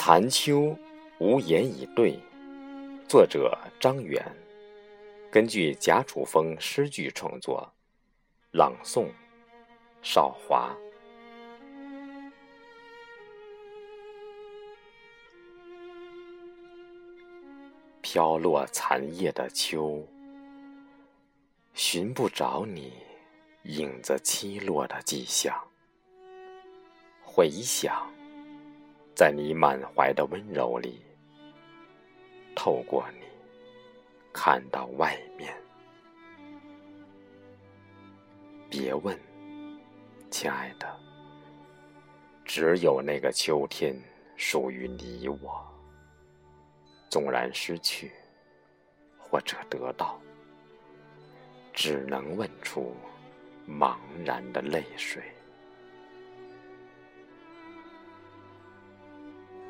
残秋，无言以对。作者张远，根据贾楚风诗句创作，朗诵少华。飘落残叶的秋，寻不着你影子栖落的迹象。回想，在你满怀的温柔里，透过你看到外面。别问，亲爱的，只有那个秋天属于你我。纵然失去，或者得到，只能问出茫然的泪水。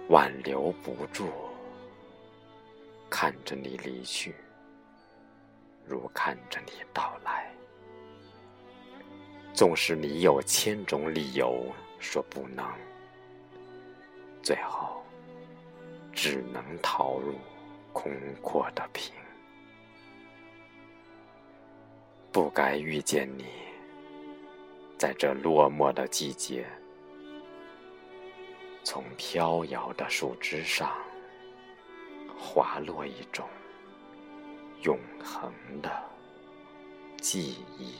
挽留不住，看着你离去，如看着你到来。纵使你有千种理由说不能，最后只能逃入空阔的屏。不该遇见你，在这落寞的季节。从飘摇的树枝上滑落一种永恒的记忆。